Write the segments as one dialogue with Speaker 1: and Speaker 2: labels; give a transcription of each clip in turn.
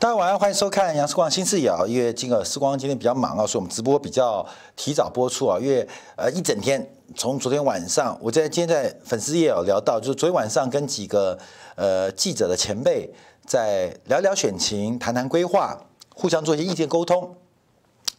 Speaker 1: 大家晚上好，欢迎收看《杨世光新视野》啊。因为今个世光今天比较忙啊，所以我们直播比较提早播出啊。因为呃一整天，从昨天晚上，我在今天在粉丝页有聊到，就是昨天晚上跟几个呃记者的前辈在聊聊选情，谈谈规划，互相做一些意见沟通，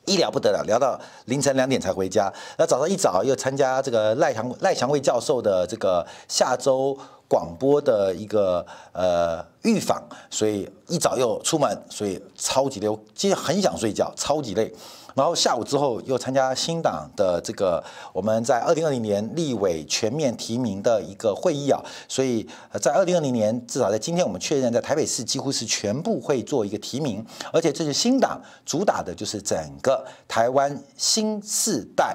Speaker 1: 一聊不得了，聊到凌晨两点才回家。那早上一早又参加这个赖强赖强卫教授的这个下周。广播的一个呃预防，所以一早又出门，所以超级累。我今天很想睡觉，超级累。然后下午之后又参加新党的这个我们在二零二零年立委全面提名的一个会议啊，所以在二零二零年至少在今天我们确认在台北市几乎是全部会做一个提名，而且这是新党主打的就是整个台湾新世代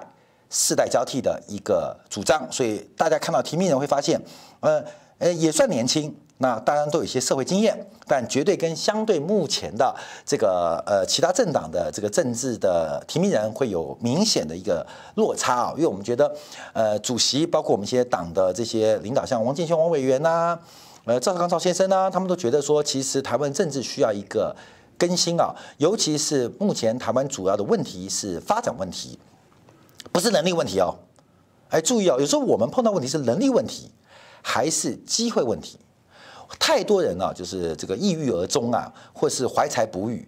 Speaker 1: 世代交替的一个主张，所以大家看到提名人会发现，呃。呃，也算年轻，那当然都有一些社会经验，但绝对跟相对目前的这个呃其他政党的这个政治的提名人会有明显的一个落差啊，因为我们觉得，呃，主席包括我们一些党的这些领导，像王建煊王委员呐、呃赵少康赵先生呐，他们都觉得说，其实台湾政治需要一个更新啊，尤其是目前台湾主要的问题是发展问题，不是能力问题哦，哎，注意哦，有时候我们碰到问题是能力问题。还是机会问题，太多人啊，就是这个抑郁而终啊，或是怀才不遇，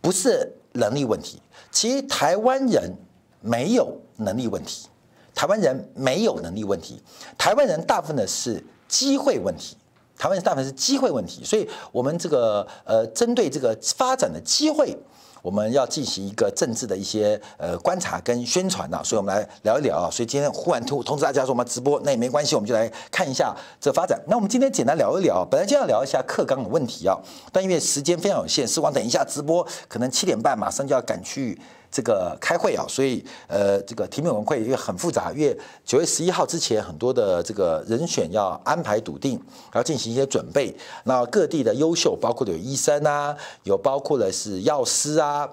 Speaker 1: 不是能力问题。其实台湾人没有能力问题，台湾人没有能力问题，台湾人大部分的是机会问题，台湾人大部分是机会问题。所以，我们这个呃，针对这个发展的机会。我们要进行一个政治的一些呃观察跟宣传呐，所以我们来聊一聊啊。所以今天忽然突通知大家说我们直播，那也没关系，我们就来看一下这发展。那我们今天简单聊一聊，本来就要聊一下课纲的问题啊，但因为时间非常有限，时光等一下直播可能七点半马上就要赶去。这个开会啊，所以呃，这个提名委员会因为很复杂，因为九月十一号之前很多的这个人选要安排笃定，要进行一些准备。那各地的优秀，包括有医生啊，有包括的是药师啊，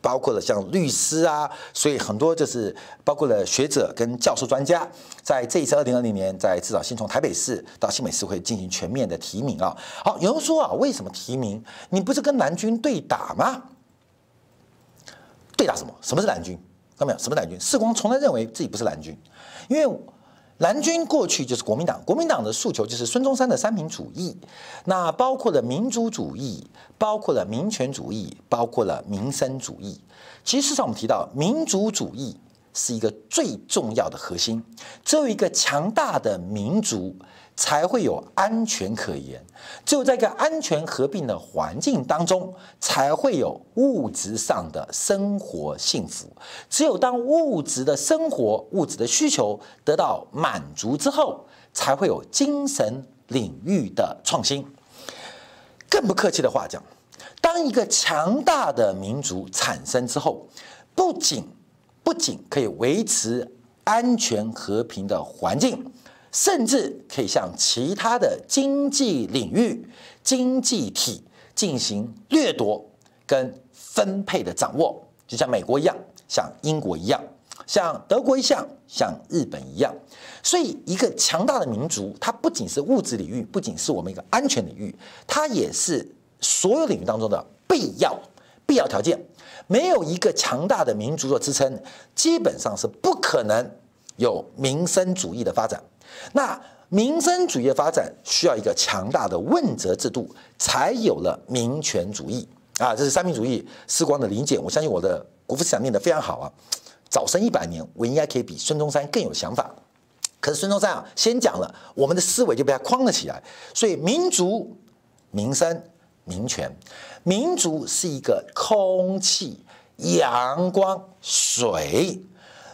Speaker 1: 包括了像律师啊，所以很多就是包括了学者跟教授专家，在这一次二零二零年，在至少先从台北市到新北市会进行全面的提名啊。好，有人说啊，为什么提名？你不是跟蓝军对打吗？对打什么？什么是蓝军？看到没有？什么蓝军？世光从来认为自己不是蓝军，因为蓝军过去就是国民党，国民党的诉求就是孙中山的三民主义，那包括了民主主义，包括了民权主义，包括了民生主义。其实事实上，我们提到民主主义是一个最重要的核心，只有一个强大的民族，才会有安全可言，只有在一个安全和平的环境当中，才会有物质上的生活幸福。只有当物质的生活、物质的需求得到满足之后，才会有精神领域的创新。更不客气的话讲，当一个强大的民族产生之后，不仅不仅可以维持安全和平的环境。甚至可以向其他的经济领域、经济体进行掠夺跟分配的掌握，就像美国一样，像英国一样，像德国一样，像日本一样。所以，一个强大的民族，它不仅是物质领域，不仅是我们一个安全领域，它也是所有领域当中的必要必要条件。没有一个强大的民族做支撑，基本上是不可能有民生主义的发展。那民生主义的发展需要一个强大的问责制度，才有了民权主义啊！这是三民主义时光的理解。我相信我的国父思想念得非常好啊！早生一百年，我应该可以比孙中山更有想法。可是孙中山啊，先讲了，我们的思维就被他框了起来。所以民族、民生、民权，民族是一个空气、阳光、水，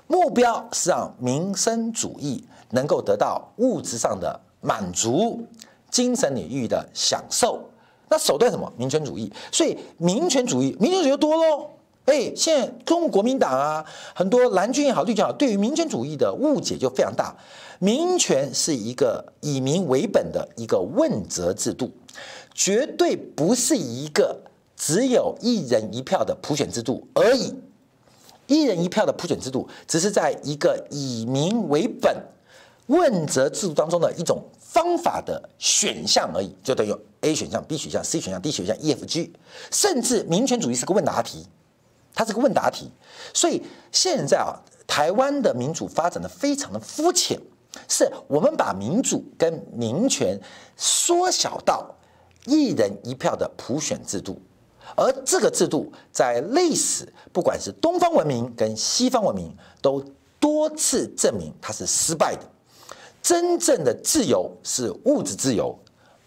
Speaker 1: 目标是让民生主义。能够得到物质上的满足，精神领域的享受，那手段什么？民权主义。所以民权主义，民权主义就多喽。哎，现在中国国民党啊，很多蓝军也好，绿军也好，对于民权主义的误解就非常大。民权是一个以民为本的一个问责制度，绝对不是一个只有一人一票的普选制度而已。一人一票的普选制度，只是在一个以民为本。问责制度当中的一种方法的选项而已，就等于 A 选项、B 选项、C 选项、D 选项、E、F、G，甚至民权主义是个问答题，它是个问答题。所以现在啊，台湾的民主发展的非常的肤浅，是我们把民主跟民权缩小到一人一票的普选制度，而这个制度在历史，不管是东方文明跟西方文明，都多次证明它是失败的。真正的自由是物质自由，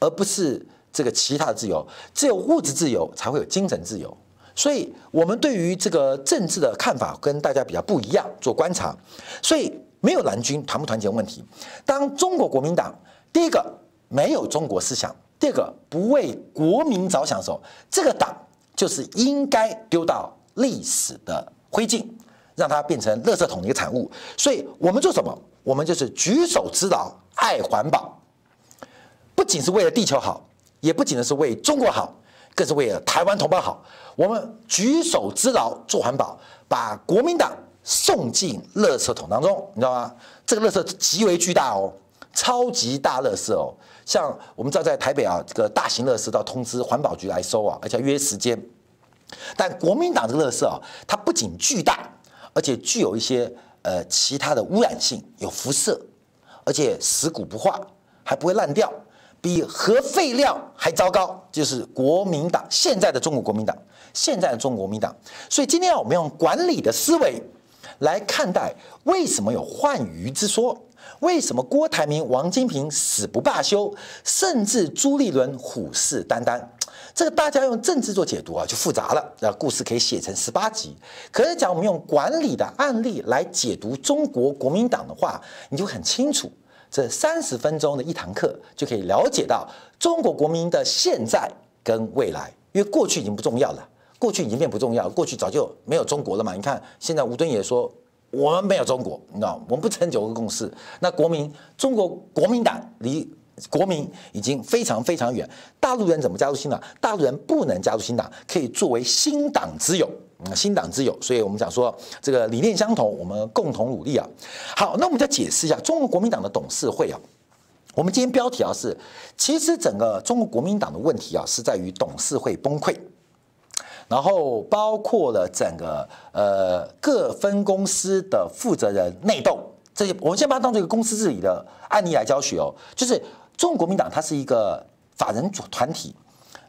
Speaker 1: 而不是这个其他的自由。只有物质自由才会有精神自由。所以，我们对于这个政治的看法跟大家比较不一样，做观察。所以，没有蓝军团不团结问题。当中国国民党第一个没有中国思想，第二个不为国民着想的时候，这个党就是应该丢到历史的灰烬，让它变成垃圾桶的一个产物。所以我们做什么？我们就是举手之劳，爱环保，不仅是为了地球好，也不仅是为中国好，更是为了台湾同胞好。我们举手之劳做环保，把国民党送进垃圾桶当中，你知道吗？这个垃圾极为巨大哦，超级大垃圾哦。像我们知道在台北啊，这个大型垃圾都要通知环保局来收啊，而且要约时间。但国民党这个垃圾啊，它不仅巨大，而且具有一些。呃，其他的污染性有辐射，而且死骨不化，还不会烂掉，比核废料还糟糕。就是国民党现在的中国国民党，现在的中国国民党。所以今天我们用管理的思维来看待，为什么有换鱼之说？为什么郭台铭、王金平死不罢休，甚至朱立伦虎视眈眈？这个大家用政治做解读啊，就复杂了。那故事可以写成十八集。可是讲我们用管理的案例来解读中国国民党的话，你就很清楚。这三十分钟的一堂课就可以了解到中国国民的现在跟未来。因为过去已经不重要了，过去已经变不重要，过去早就没有中国了嘛。你看现在吴敦也说我们没有中国，你知道，我们不成九个共识。那国民中国国民党离。国民已经非常非常远，大陆人怎么加入新党？大陆人不能加入新党，可以作为新党之友，新党之友。所以我们讲说，这个理念相同，我们共同努力啊。好，那我们再解释一下中国国民党的董事会啊。我们今天标题啊是，其实整个中国国民党的问题啊是在于董事会崩溃，然后包括了整个呃各分公司的负责人内斗这些，我们先把它当做一个公司治理的案例来教学哦，就是。中国国民党它是一个法人组团体，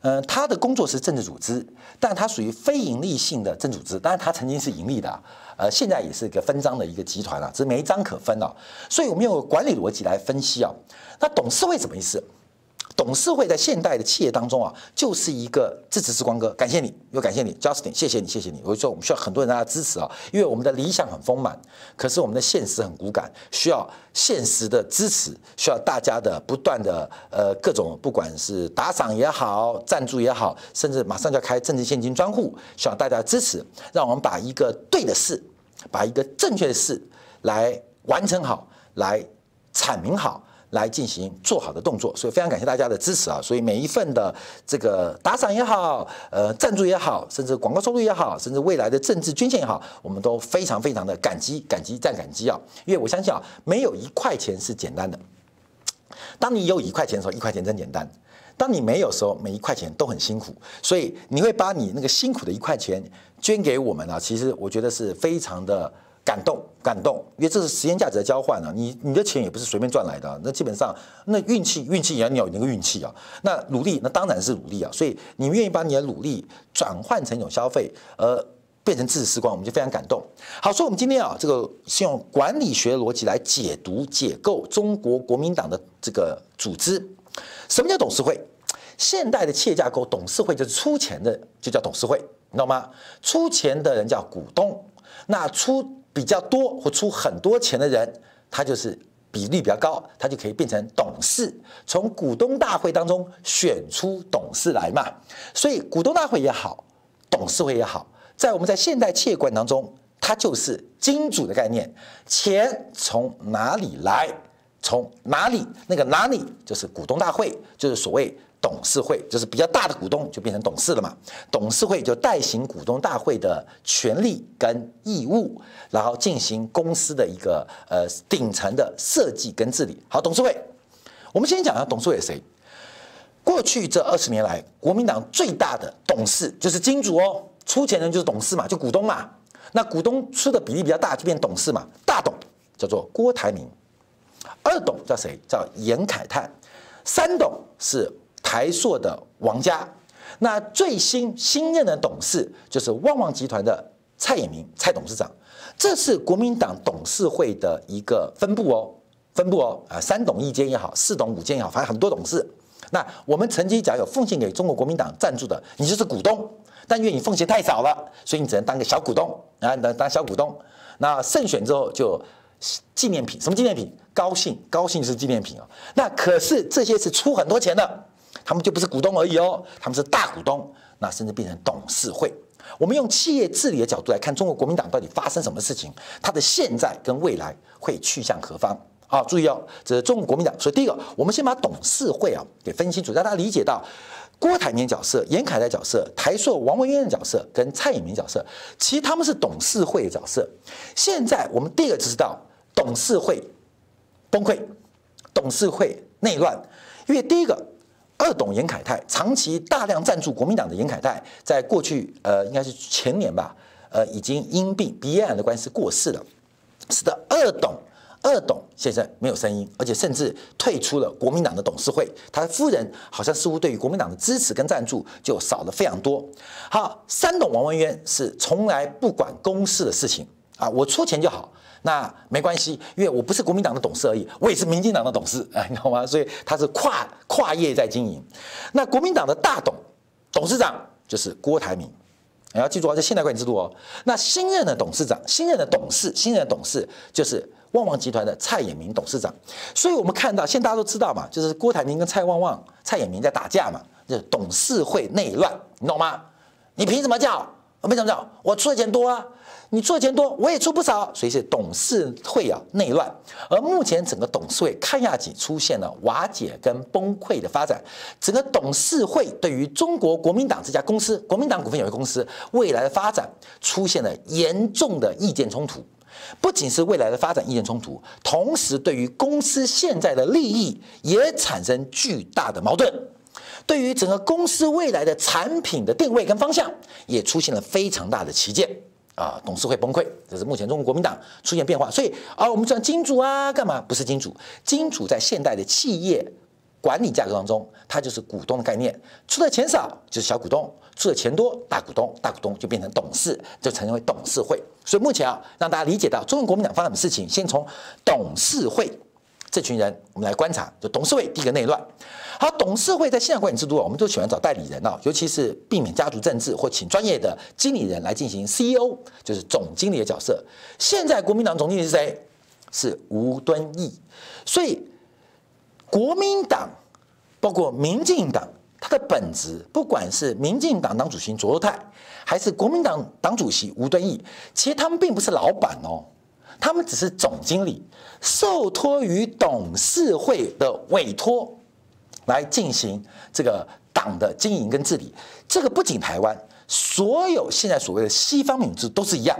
Speaker 1: 嗯，它的工作是政治组织，但它属于非盈利性的政治组织。当然，它曾经是盈利的，呃，现在也是一个分赃的一个集团了，只是没章可分了。所以我们用管理逻辑来分析啊，那董事会什么意思？董事会在现代的企业当中啊，就是一个支持之光哥，感谢你，又感谢你，Justin，谢谢你，谢谢你。我就说我们需要很多人大家支持啊，因为我们的理想很丰满，可是我们的现实很骨感，需要现实的支持，需要大家的不断的呃各种，不管是打赏也好，赞助也好，甚至马上就要开政治献金专户，需要大家支持，让我们把一个对的事，把一个正确的事来完成好，来阐明好。来进行做好的动作，所以非常感谢大家的支持啊！所以每一份的这个打赏也好，呃，赞助也好，甚至广告收入也好，甚至未来的政治捐献也好，我们都非常非常的感激、感激再感激啊！因为我相信啊，没有一块钱是简单的。当你有一块钱的时候，一块钱真简单；当你没有的时候，每一块钱都很辛苦。所以你会把你那个辛苦的一块钱捐给我们啊！其实我觉得是非常的。感动，感动，因为这是时间价值的交换啊！你你的钱也不是随便赚来的，那基本上那运气，运气也要你有那个运气啊。那努力，那当然是努力啊。所以你愿意把你的努力转换成一种消费，而变成知识时光，我们就非常感动。好，所以我们今天啊，这个是用管理学逻辑来解读、解构中国国民党的这个组织。什么叫董事会？现代的企业架构，董事会就是出钱的，就叫董事会，你知道吗？出钱的人叫股东，那出。比较多或出很多钱的人，他就是比例比较高，他就可以变成董事，从股东大会当中选出董事来嘛。所以股东大会也好，董事会也好，在我们在现代企业观当中，它就是金主的概念，钱从哪里来，从哪里，那个哪里就是股东大会，就是所谓。董事会就是比较大的股东，就变成董事了嘛。董事会就代行股东大会的权利跟义务，然后进行公司的一个呃顶层的设计跟治理。好，董事会，我们先讲一下董事会是谁。过去这二十年来，国民党最大的董事就是金主哦，出钱人就是董事嘛，就股东嘛。那股东出的比例比较大，就变董事嘛。大董叫做郭台铭，二董叫谁？叫严凯泰，三董是台塑的王家。那最新新任的董事就是旺旺集团的蔡衍明，蔡董事长。这是国民党董事会的一个分布哦，分布哦，啊，三董一监也好，四董五监也好，反正很多董事。那我们曾经讲有奉献给中国国民党赞助的，你就是股东，但因为你奉献太少了，所以你只能当个小股东啊，当当小股东。那胜选之后就纪念品，什么纪念品？高兴，高兴是纪念品哦。那可是这些是出很多钱的，他们就不是股东而已哦，他们是大股东，那甚至变成董事会。我们用企业治理的角度来看中国国民党到底发生什么事情，它的现在跟未来会去向何方？好，注意哦，这是中国国民党。所以第一个，我们先把董事会啊给分清楚，让大家理解到郭台铭角色、严凯泰角色、台塑王文渊的角色跟蔡衍明角色，其实他们是董事会的角色。现在我们第一个知道董事会崩溃，董事会内乱，因为第一个。二董严凯泰长期大量赞助国民党的严凯泰，在过去呃应该是前年吧，呃已经因病鼻咽癌的关系过世了，使得二董二董现在没有声音，而且甚至退出了国民党的董事会。他的夫人好像似乎对于国民党的支持跟赞助就少了非常多。好，三董王文渊是从来不管公事的事情啊，我出钱就好。那没关系，因为我不是国民党的董事而已，我也是民进党的董事，哎，你懂吗？所以他是跨跨业在经营。那国民党的大董董事长就是郭台铭，你要记住啊，这现代管理制度哦。那新任的董事长、新任的董事、新任的董事就是旺旺集团的蔡衍明董事长。所以我们看到，现在大家都知道嘛，就是郭台铭跟蔡旺旺、蔡衍明在打架嘛，就是董事会内乱，你懂吗？你凭什么叫？我凭什么叫？我出的钱多啊。你出钱多，我也出不少，所以是董事会啊内乱。而目前整个董事会看样子出现了瓦解跟崩溃的发展。整个董事会对于中国国民党这家公司，国民党股份有限公司未来的发展出现了严重的意见冲突。不仅是未来的发展意见冲突，同时对于公司现在的利益也产生巨大的矛盾。对于整个公司未来的产品的定位跟方向，也出现了非常大的歧见。啊，董事会崩溃，这是目前中国国民党出现变化。所以啊，我们讲金主啊，干嘛？不是金主，金主在现代的企业管理架构当中，它就是股东的概念。出的钱少就是小股东，出的钱多大股东，大股东就变成董事，就成为董事会。所以目前啊，让大家理解到中国国民党发生什么事情，先从董事会这群人，我们来观察，就董事会第一个内乱。好，董事会在现在管理制度啊，我们都喜欢找代理人啊，尤其是避免家族政治，或请专业的经理人来进行 CEO，就是总经理的角色。现在国民党总经理是谁？是吴敦义。所以国民党包括民进党，它的本质，不管是民进党党主席卓荣泰，还是国民党党主席吴敦义，其实他们并不是老板哦，他们只是总经理，受托于董事会的委托。来进行这个党的经营跟治理，这个不仅台湾，所有现在所谓的西方民主都是一样。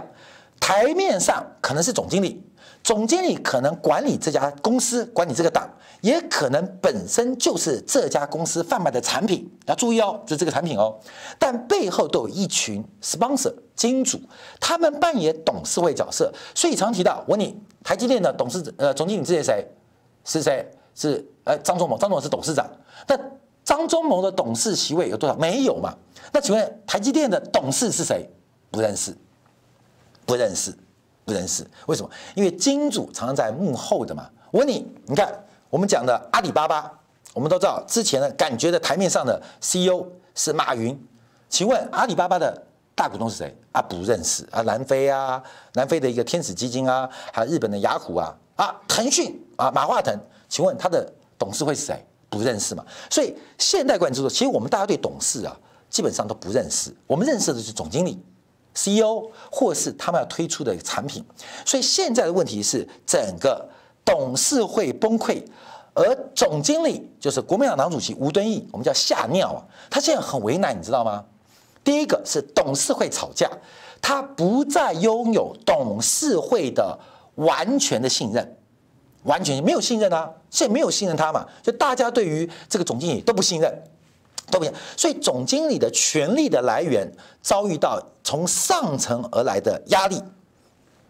Speaker 1: 台面上可能是总经理，总经理可能管理这家公司，管理这个党，也可能本身就是这家公司贩卖的产品。要注意哦，就这个产品哦。但背后都有一群 sponsor 金主，他们扮演董事会角色。所以常提到，我问你，台积电的董事呃总经理是谁？是谁？是呃张忠谋，张忠谋是董事长。那张忠谋的董事席位有多少？没有嘛？那请问台积电的董事是谁？不认识，不认识，不认识。为什么？因为金主常常在幕后的嘛。我问你，你看我们讲的阿里巴巴，我们都知道之前的感觉的台面上的 CEO 是马云。请问阿里巴巴的大股东是谁？啊，不认识啊，南非啊，南非的一个天使基金啊，还有日本的雅虎啊，啊，腾讯啊，马化腾。请问他的董事会是谁？不认识嘛？所以现代管理制度，其实我们大家对董事啊，基本上都不认识。我们认识的是总经理、CEO，或是他们要推出的产品。所以现在的问题是，整个董事会崩溃，而总经理就是国民党党主席吴敦义，我们叫吓尿啊！他现在很为难，你知道吗？第一个是董事会吵架，他不再拥有董事会的完全的信任。完全没有信任啊！现在没有信任他嘛？就大家对于这个总经理都不信任，都不一样。所以总经理的权力的来源遭遇到从上层而来的压力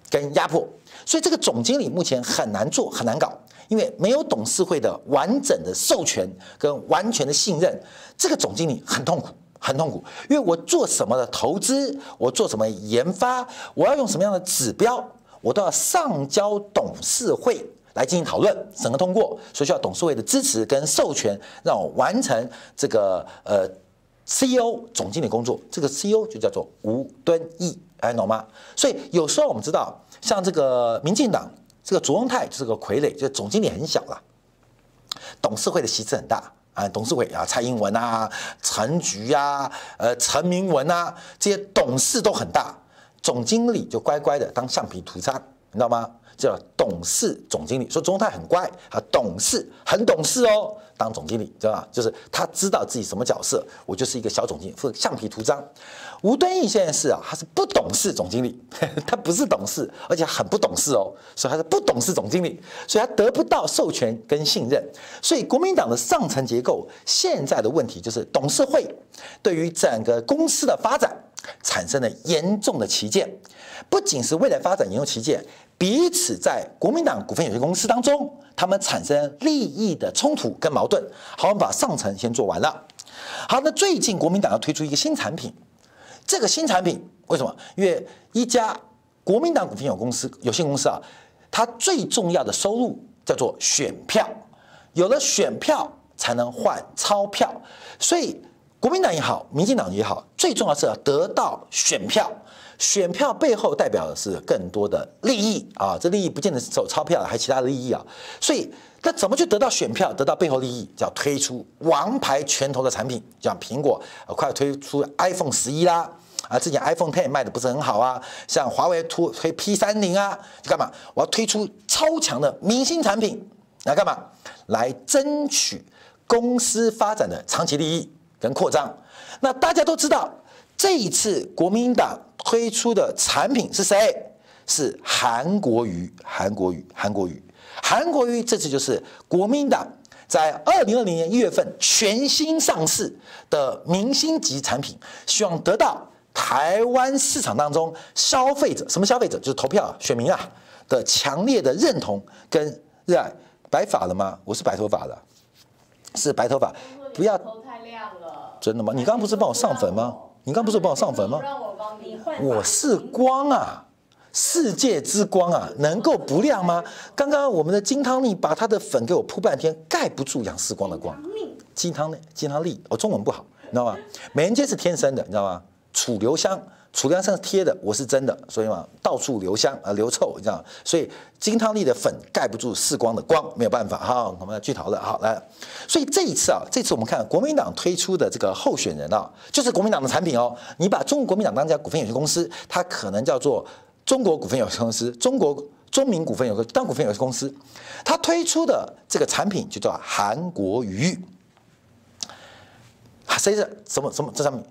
Speaker 1: 跟压迫，所以这个总经理目前很难做，很难搞，因为没有董事会的完整的授权跟完全的信任，这个总经理很痛苦。很痛苦，因为我做什么的投资，我做什么研发，我要用什么样的指标，我都要上交董事会来进行讨论、审核通过，所以需要董事会的支持跟授权，让我完成这个呃 CEO 总经理工作。这个 CEO 就叫做吴敦义，哎，懂吗？所以有时候我们知道，像这个民进党这个卓荣泰就是个傀儡，就是总经理很小了，董事会的席次很大。啊，董事会啊，蔡英文啊，陈菊啊，呃，陈明文啊，这些董事都很大，总经理就乖乖的当橡皮图章，你知道吗？叫董事总经理，说中泰很乖啊，董事很懂事哦，当总经理知道吧？就是他知道自己什么角色，我就是一个小总经理，负责橡皮图章。吴敦义现在是啊，他是不懂事总经理，他不是懂事，而且很不懂事哦，所以他是不懂事总经理，所以他得不到授权跟信任。所以国民党的上层结构现在的问题就是董事会对于整个公司的发展产生了严重的歧见，不仅是未来发展严重歧见，彼此在国民党股份有限公司当中，他们产生利益的冲突跟矛盾。好，我们把上层先做完了。好，那最近国民党要推出一个新产品。这个新产品为什么？因为一家国民党股份有公司有限公司啊，它最重要的收入叫做选票，有了选票才能换钞票，所以国民党也好，民进党也好，最重要是要得到选票。选票背后代表的是更多的利益啊，这利益不见得是走钞票，还有其他的利益啊。所以，那怎么去得到选票，得到背后利益？叫推出王牌拳头的产品，像苹果快推出 iPhone 十一啦，啊，之前 iPhone Ten 卖的不是很好啊，像华为推推 P 三零啊，就干嘛？我要推出超强的明星产品来干嘛？来争取公司发展的长期利益跟扩张。那大家都知道，这一次国民党。推出的产品是谁？是韩国瑜，韩国瑜，韩国瑜，韩国瑜。这次就是国民党在二零二零年一月份全新上市的明星级产品，希望得到台湾市场当中消费者，什么消费者？就是投票选民啊的强烈的认同跟热爱。白发了吗？我是白头发的，是白头发。不要。真的吗？你刚不是帮我上坟吗？你刚不是帮我上坟吗？我是光啊，世界之光啊，能够不亮吗？刚刚我们的金汤力把他的粉给我铺半天，盖不住杨世光的光。金汤力，金汤力，哦中文不好，你知道吗？美人尖是天生的，你知道吗？楚留香。楚留香是贴的，我是真的，所以嘛，到处留香啊，留臭，你知道，所以金汤力的粉盖不住世光的光，没有办法哈。我们要剧透了，好来，所以这一次啊，这次我们看国民党推出的这个候选人啊，就是国民党的产品哦。你把中国国民党当家股份有限公司，它可能叫做中国股份有限公司，中国中民股份有个当股份有限公司，它推出的这个产品就叫韩国瑜。谁是什么什么这上面？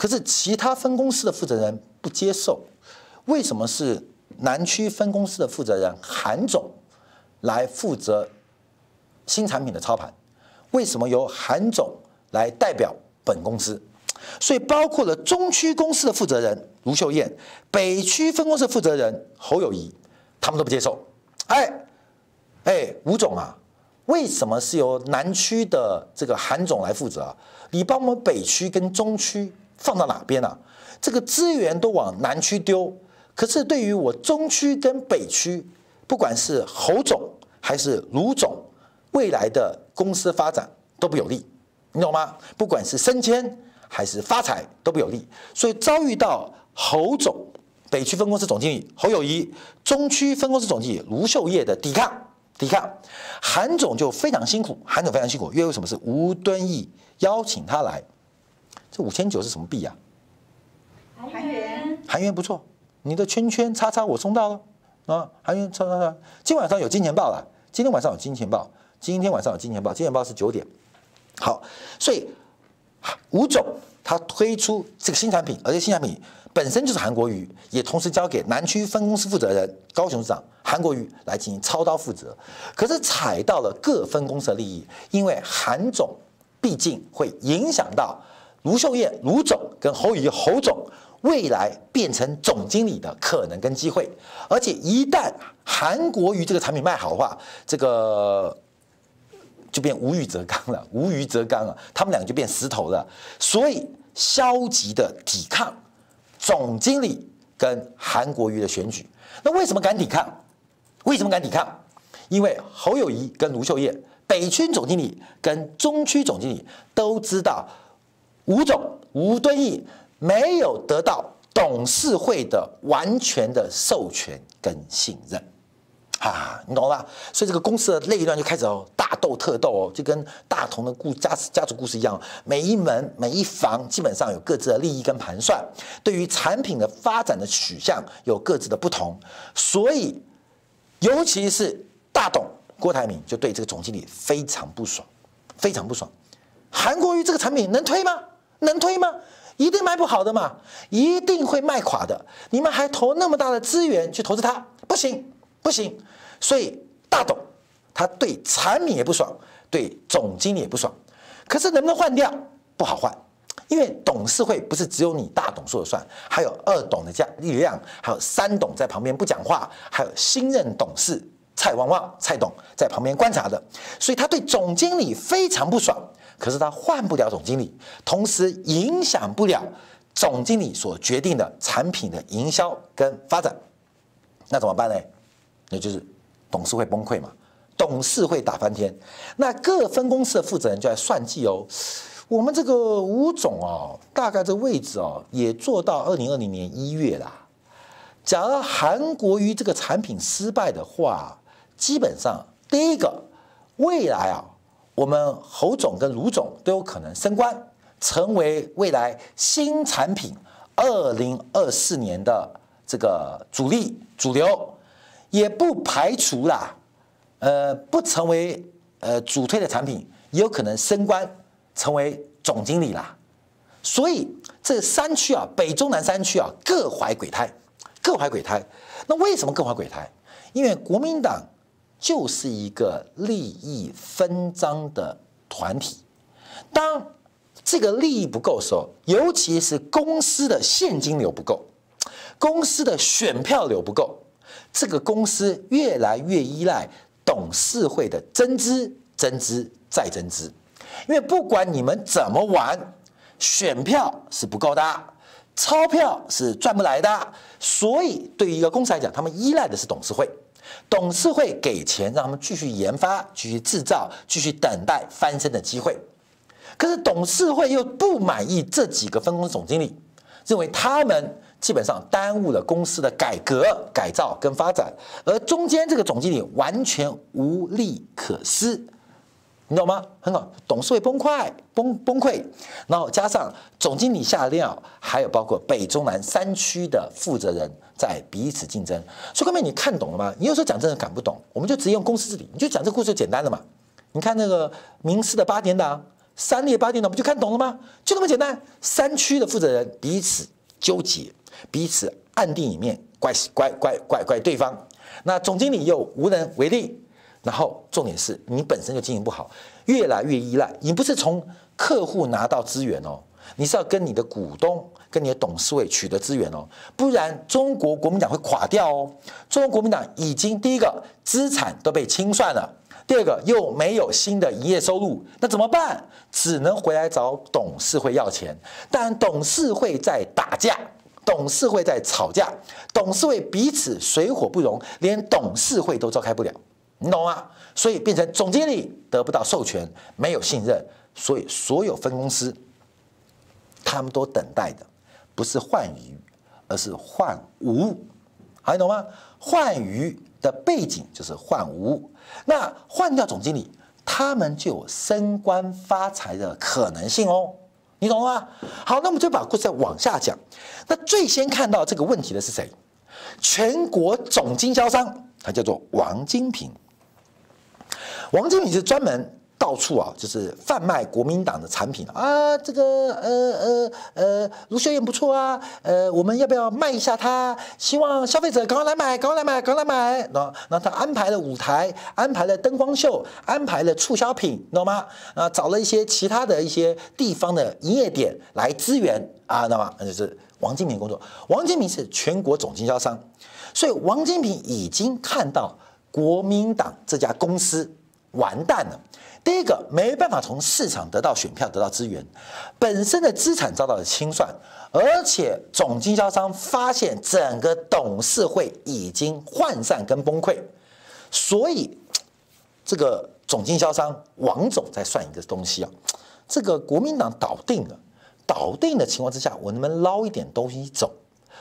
Speaker 1: 可是其他分公司的负责人不接受，为什么是南区分公司的负责人韩总来负责新产品的操盘？为什么由韩总来代表本公司？所以包括了中区公司的负责人卢秀燕、北区分公司负责人侯友谊，他们都不接受。哎哎，吴总啊，为什么是由南区的这个韩总来负责？你帮我们北区跟中区？放到哪边啊？这个资源都往南区丢，可是对于我中区跟北区，不管是侯总还是卢总，未来的公司发展都不有利，你懂吗？不管是升迁还是发财都不有利，所以遭遇到侯总北区分公司总经理侯友谊，中区分公司总经理卢秀业的抵抗，抵抗，韩总就非常辛苦，韩总非常辛苦，因为为什么是吴敦义邀请他来？这五千九是什么币呀？韩元，韩元不错。你的圈圈叉叉我送到了啊，韩元叉叉叉。今晚上有金钱豹了，今天晚上有金钱豹，今天晚上有金钱豹，金钱豹是九点。好，所以吴总他推出这个新产品，而且新产品本身就是韩国瑜，也同时交给南区分公司负责人高雄市长韩国瑜来进行操刀负责。可是踩到了各分公司的利益，因为韩总。毕竟会影响到卢秀燕卢总跟侯友谊侯总未来变成总经理的可能跟机会。而且一旦韩国瑜这个产品卖好的话，这个就变无鱼则刚了，无鱼则刚了，他们两个就变石头了。所以消极的抵抗总经理跟韩国瑜的选举。那为什么敢抵抗？为什么敢抵抗？因为侯友宜跟卢秀燕，北区总经理跟中区总经理都知道，吴总吴敦义没有得到董事会的完全的授权跟信任，啊，你懂了吧？所以这个公司的内乱就开始哦，大斗特斗哦，就跟大同的故家家族故事一样，每一门每一房基本上有各自的利益跟盘算，对于产品的发展的取向有各自的不同，所以。尤其是大董郭台铭就对这个总经理非常不爽，非常不爽。韩国瑜这个产品能推吗？能推吗？一定卖不好的嘛，一定会卖垮的。你们还投那么大的资源去投资它，不行，不行。所以大董他对产品也不爽，对总经理也不爽。可是能不能换掉？不好换。因为董事会不是只有你大董说了算，还有二董的力量，还有三董在旁边不讲话，还有新任董事蔡旺旺蔡董在旁边观察的，所以他对总经理非常不爽。可是他换不了总经理，同时影响不了总经理所决定的产品的营销跟发展，那怎么办呢？那就是董事会崩溃嘛，董事会打翻天，那各分公司的负责人就在算计哦。我们这个吴总哦，大概这位置哦，也做到二零二零年一月啦。假如韩国瑜这个产品失败的话，基本上第一个未来啊，我们侯总跟卢总都有可能升官，成为未来新产品二零二四年的这个主力主流，也不排除啦，呃，不成为呃主推的产品，也有可能升官。成为总经理啦，所以这三区啊，北中南三区啊，各怀鬼胎，各怀鬼胎。那为什么各怀鬼胎？因为国民党就是一个利益分赃的团体。当这个利益不够的时候，尤其是公司的现金流不够，公司的选票流不够，这个公司越来越依赖董事会的增资、增资再增资。因为不管你们怎么玩，选票是不够的，钞票是赚不来的，所以对于一个公司来讲，他们依赖的是董事会。董事会给钱让他们继续研发、继续制造、继续等待翻身的机会。可是董事会又不满意这几个分公司总经理，认为他们基本上耽误了公司的改革、改造跟发展，而中间这个总经理完全无利可施。你懂吗？很好，董事会崩溃、崩崩溃，然后加上总经理下料，还有包括北中南三区的负责人在彼此竞争。所以各位，你看懂了吗？你有时候讲真的讲不懂，我们就直接用公司治理，你就讲这个故事就简单了嘛。你看那个名师的八点档、三列八点档，不就看懂了吗？就那么简单。三区的负责人彼此纠结，彼此暗地里面怪怪怪怪怪对方，那总经理又无能为力。然后重点是你本身就经营不好，越来越依赖。你不是从客户拿到资源哦，你是要跟你的股东、跟你的董事会取得资源哦，不然中国国民党会垮掉哦。中国国民党已经第一个资产都被清算了，第二个又没有新的营业收入，那怎么办？只能回来找董事会要钱。但董事会在打架，董事会在吵架，董事会彼此水火不容，连董事会都召开不了。你懂吗？所以变成总经理得不到授权，没有信任，所以所有分公司他们都等待的不是换鱼，而是换无。好，你懂吗？换鱼的背景就是换无。那换掉总经理，他们就有升官发财的可能性哦。你懂吗？好，那我们就把故事再往下讲。那最先看到这个问题的是谁？全国总经销商，他叫做王金平。王金平是专门到处啊，就是贩卖国民党的产品啊，这个呃呃呃，卢秀燕不错啊，呃，我们要不要卖一下它？希望消费者赶快来买，赶快来买，赶快来买。那那他安排了舞台，安排了灯光秀，安排了促销品，你懂吗？啊，找了一些其他的一些地方的营业点来支援啊，那么那就是王金平工作。王金平是全国总经销商，所以王金平已经看到国民党这家公司完蛋了。第一个没办法从市场得到选票，得到资源，本身的资产遭到了清算，而且总经销商发现整个董事会已经涣散跟崩溃，所以这个总经销商王总在算一个东西啊，这个国民党倒定了，倒定的情况之下，我能不能捞一点东西走？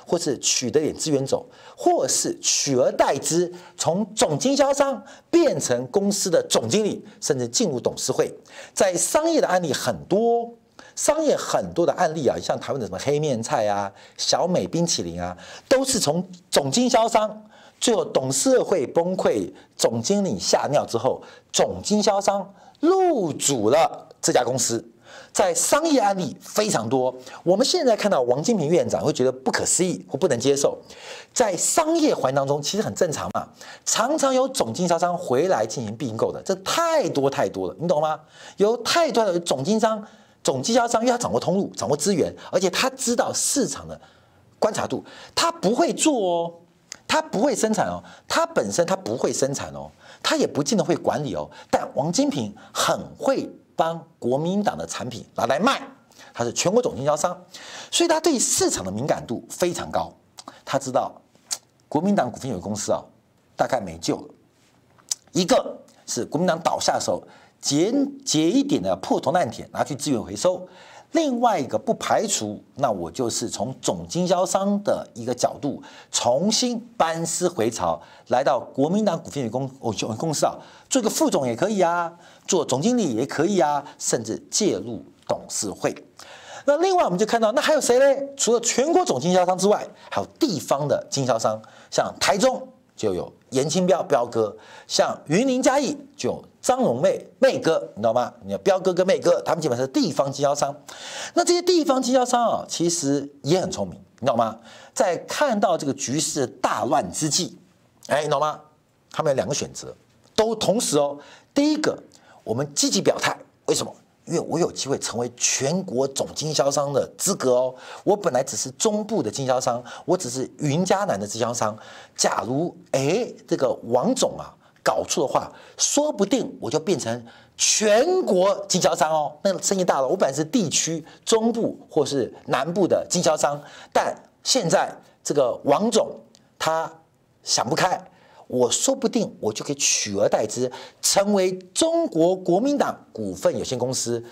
Speaker 1: 或是取得点资源走，或是取而代之，从总经销商变成公司的总经理，甚至进入董事会。在商业的案例很多，商业很多的案例啊，像台湾的什么黑面菜啊、小美冰淇淋啊，都是从总经销商最后董事会崩溃，总经理吓尿之后，总经销商入主了这家公司。在商业案例非常多，我们现在看到王金平院长会觉得不可思议或不能接受。在商业环当中，其实很正常嘛，常常有总经销商回来进行并购的，这太多太多了，你懂吗？有太多的总经商、总经销商，因为他掌握通路、掌握资源，而且他知道市场的观察度，他不会做哦，他不会生产哦，他本身他不会生产哦，他也不见得会管理哦，但王金平很会。帮国民党的产品拿来卖，他是全国总经销商，所以他对市场的敏感度非常高。他知道国民党股份有限公司啊，大概没救了。一个是国民党倒下的时候，捡捡一点的破铜烂铁拿去资源回收；另外一个不排除，那我就是从总经销商的一个角度重新班师回朝，来到国民党股份有限公司啊，做个副总也可以啊。做总经理也可以啊，甚至介入董事会。那另外我们就看到，那还有谁嘞？除了全国总经销商之外，还有地方的经销商，像台中就有严清标标哥，像云林嘉义就张荣妹妹哥，你知道吗？你看标哥跟妹哥，他们基本上是地方经销商。那这些地方经销商啊，其实也很聪明，你知道吗？在看到这个局势大乱之际，哎，你知道吗？他们有两个选择，都同时哦。第一个。我们积极表态，为什么？因为我有机会成为全国总经销商的资格哦。我本来只是中部的经销商，我只是云嘉南的经销商。假如哎，这个王总啊搞错的话，说不定我就变成全国经销商哦。那生意大了，我本来是地区中部或是南部的经销商，但现在这个王总他想不开。我说不定我就可以取而代之，成为中国国民党股份有限公司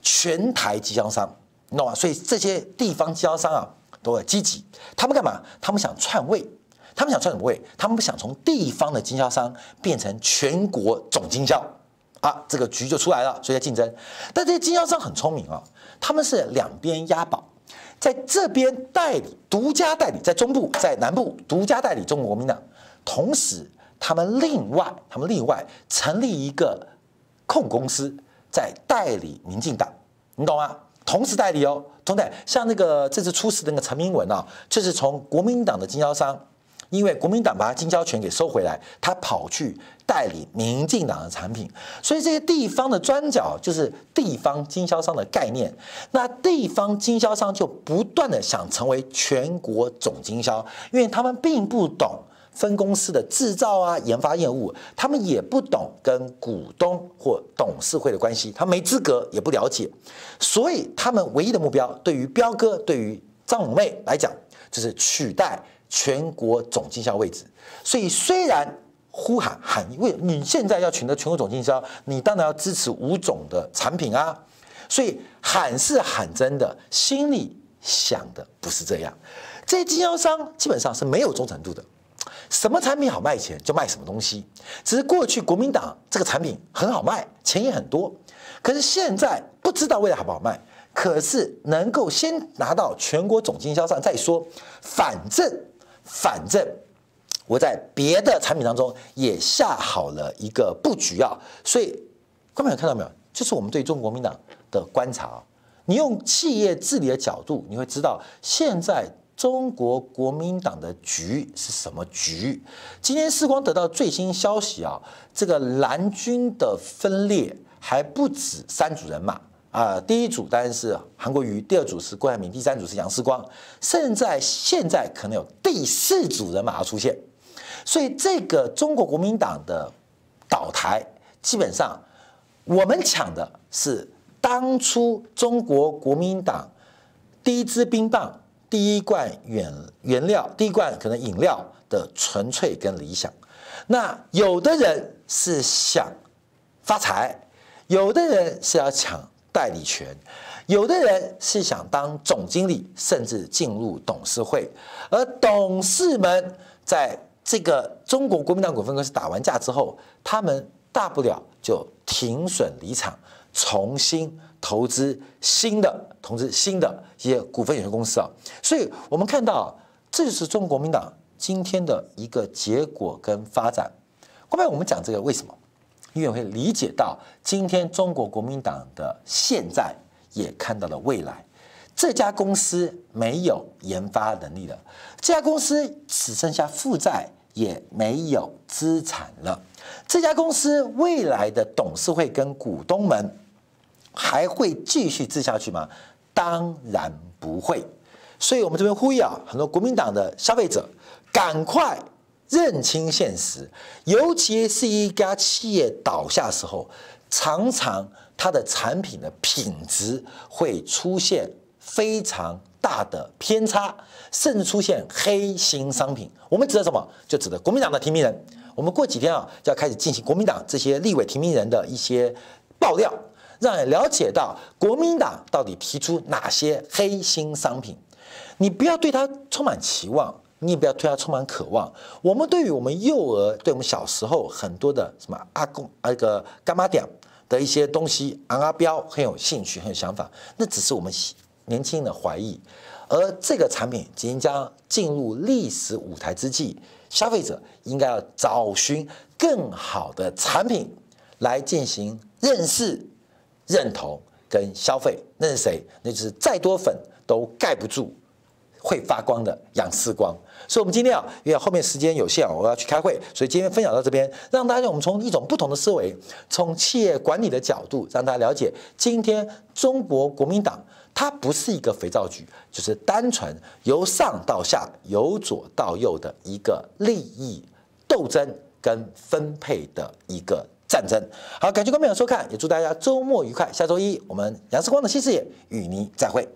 Speaker 1: 全台经销商，你懂吗？所以这些地方经销商啊都很积极，他们干嘛？他们想篡位，他们想篡什么位？他们不想从地方的经销商变成全国总经销啊，这个局就出来了，所以在竞争。但这些经销商很聪明啊，他们是两边押宝，在这边代理独家代理，在中部在南部独家代理中国国民党。同时，他们另外，他们另外成立一个控公司，在代理民进党，你懂吗？同时代理哦，同代，像那个这次出事的那个陈明文啊，就是从国民党的经销商，因为国民党把他经销权给收回来，他跑去代理民进党的产品，所以这些地方的专角就是地方经销商的概念。那地方经销商就不断的想成为全国总经销，因为他们并不懂。分公司的制造啊、研发业务，他们也不懂跟股东或董事会的关系，他没资格，也不了解，所以他们唯一的目标，对于彪哥、对于张永妹来讲，就是取代全国总经销位置。所以虽然呼喊喊，为你现在要取得全国总经销，你当然要支持吴总的产品啊。所以喊是喊真的，心里想的不是这样。这些经销商基本上是没有忠诚度的。什么产品好卖钱就卖什么东西，只是过去国民党这个产品很好卖，钱也很多，可是现在不知道未来好不好卖，可是能够先拿到全国总经销商再说，反正反正我在别的产品当中也下好了一个布局啊，所以观众朋友看到没有？就是我们对中国国民党的观察啊。你用企业治理的角度，你会知道现在中国国民党的局是什么局。今天世光得到最新消息啊，这个蓝军的分裂还不止三组人马啊，第一组当然是韩国瑜，第二组是郭台铭，第三组是杨世光，甚至现在可能有第四组人马要出现。所以这个中国国民党的倒台，基本上我们抢的是。当初中国国民党第一支冰棒、第一罐原原料、第一罐可能饮料的纯粹跟理想，那有的人是想发财，有的人是要抢代理权，有的人是想当总经理，甚至进入董事会，而董事们在这个中国国民党股份公司打完架之后，他们大不了就停损离场。重新投资新的，投资新的一些股份有限公司啊，所以我们看到，这就是中国国民党今天的一个结果跟发展。后面我们讲这个为什么？因为会理解到今天中国国民党的现在也看到了未来。这家公司没有研发能力了，这家公司只剩下负债，也没有资产了。这家公司未来的董事会跟股东们。还会继续治下去吗？当然不会。所以，我们这边呼吁啊，很多国民党的消费者，赶快认清现实。尤其是一家企业倒下时候，常常它的产品的品质会出现非常大的偏差，甚至出现黑心商品。我们指的什么？就指的国民党的提名人。我们过几天啊，就要开始进行国民党这些立委提名人的一些爆料。让你了解到国民党到底提出哪些黑心商品，你不要对他充满期望，你也不要对他充满渴望。我们对于我们幼儿，对我们小时候很多的什么阿公、那个柑仔店的一些东西，昂阿标很有兴趣、很有想法，那只是我们年轻人的怀疑。而这个产品即将进入历史舞台之际，消费者应该要找寻更好的产品来进行认识。认同跟消费，那是谁？那就是再多粉都盖不住会发光的杨世光。所以，我们今天啊，因为后面时间有限，我要去开会，所以今天分享到这边，让大家我们从一种不同的思维，从企业管理的角度，让大家了解，今天中国国民党它不是一个肥皂剧，就是单纯由上到下、由左到右的一个利益斗争跟分配的一个。战争，好，感谢观众朋友收看，也祝大家周末愉快。下周一，我们杨世光的新视野与您再会。